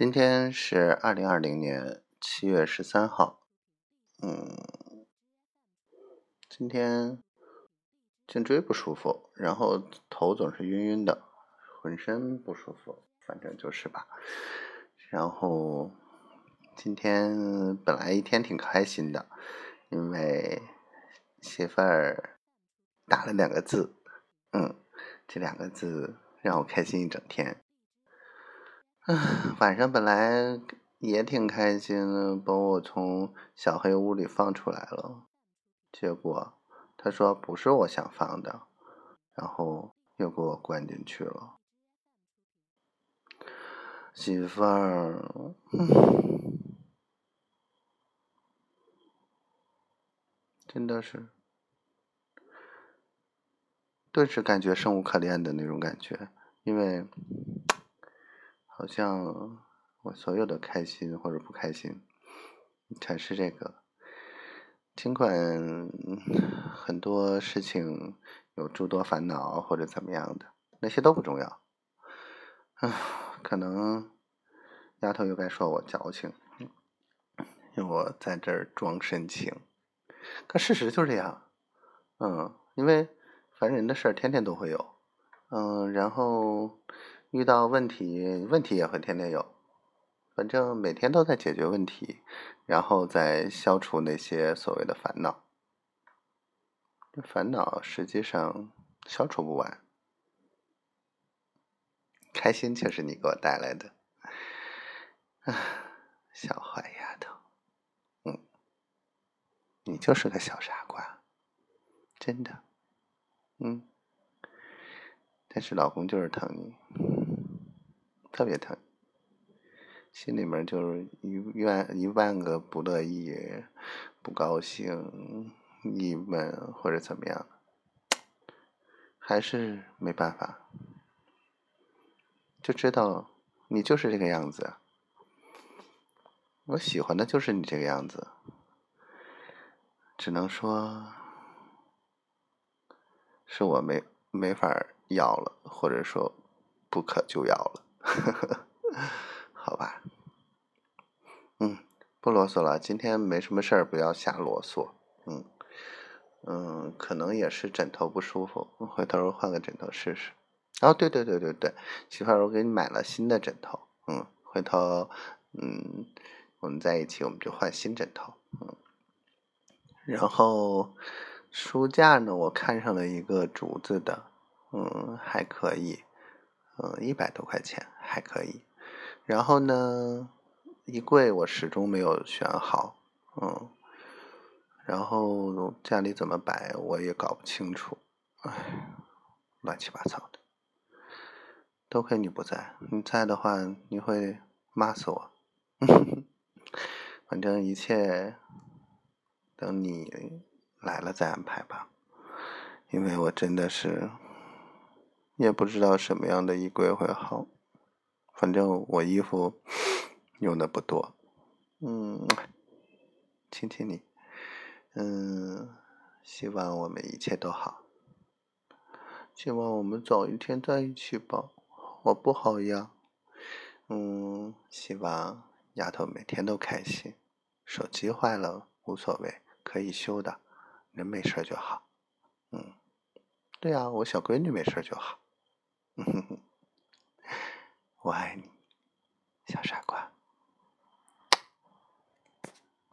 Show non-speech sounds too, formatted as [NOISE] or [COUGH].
今天是二零二零年七月十三号，嗯，今天颈椎不舒服，然后头总是晕晕的，浑身不舒服，反正就是吧。然后今天本来一天挺开心的，因为媳妇儿打了两个字，嗯，这两个字让我开心一整天。晚上本来也挺开心的，把我从小黑屋里放出来了，结果他说不是我想放的，然后又给我关进去了。媳妇儿，真的是，顿时感觉生无可恋的那种感觉，因为。好像我所有的开心或者不开心，全是这个。尽管很多事情有诸多烦恼或者怎么样的，那些都不重要。啊，[SIGHS] 可能丫头又该说我矫情，因为我在这儿装深情。可事实就是这样。嗯，因为烦人的事儿天天都会有。嗯，然后。遇到问题，问题也会天天有，反正每天都在解决问题，然后再消除那些所谓的烦恼。烦恼实际上消除不完，开心却是你给我带来的。啊，小坏丫头，嗯，你就是个小傻瓜，真的，嗯。但是老公就是疼你，特别疼，心里面就是一万一万个不乐意、不高兴、郁闷或者怎么样，还是没办法，就知道你就是这个样子，我喜欢的就是你这个样子，只能说是我没没法。要了，或者说不可救药了，呵 [LAUGHS] 呵好吧，嗯，不啰嗦了，今天没什么事儿，不要瞎啰嗦，嗯嗯，可能也是枕头不舒服，回头换个枕头试试。哦，对对对对对，媳妇儿，我给你买了新的枕头，嗯，回头嗯我们在一起，我们就换新枕头，嗯，然后书架呢，我看上了一个竹子的。嗯，还可以，嗯，一百多块钱还可以。然后呢，衣柜我始终没有选好，嗯，然后家里怎么摆我也搞不清楚，唉，乱七八糟的。多亏你不在，你在的话你会骂死我。[LAUGHS] 反正一切等你来了再安排吧，因为我真的是。也不知道什么样的衣柜会好，反正我衣服 [SNIFFS] 用的不多，嗯，亲亲你，嗯，希望我们一切都好，希望我们早一天在一起吧，我不好呀，嗯，希望丫头每天都开心，手机坏了无所谓，可以修的，人没事就好，嗯，对呀，我小闺女没事就好。[LAUGHS] 我爱你，小傻瓜。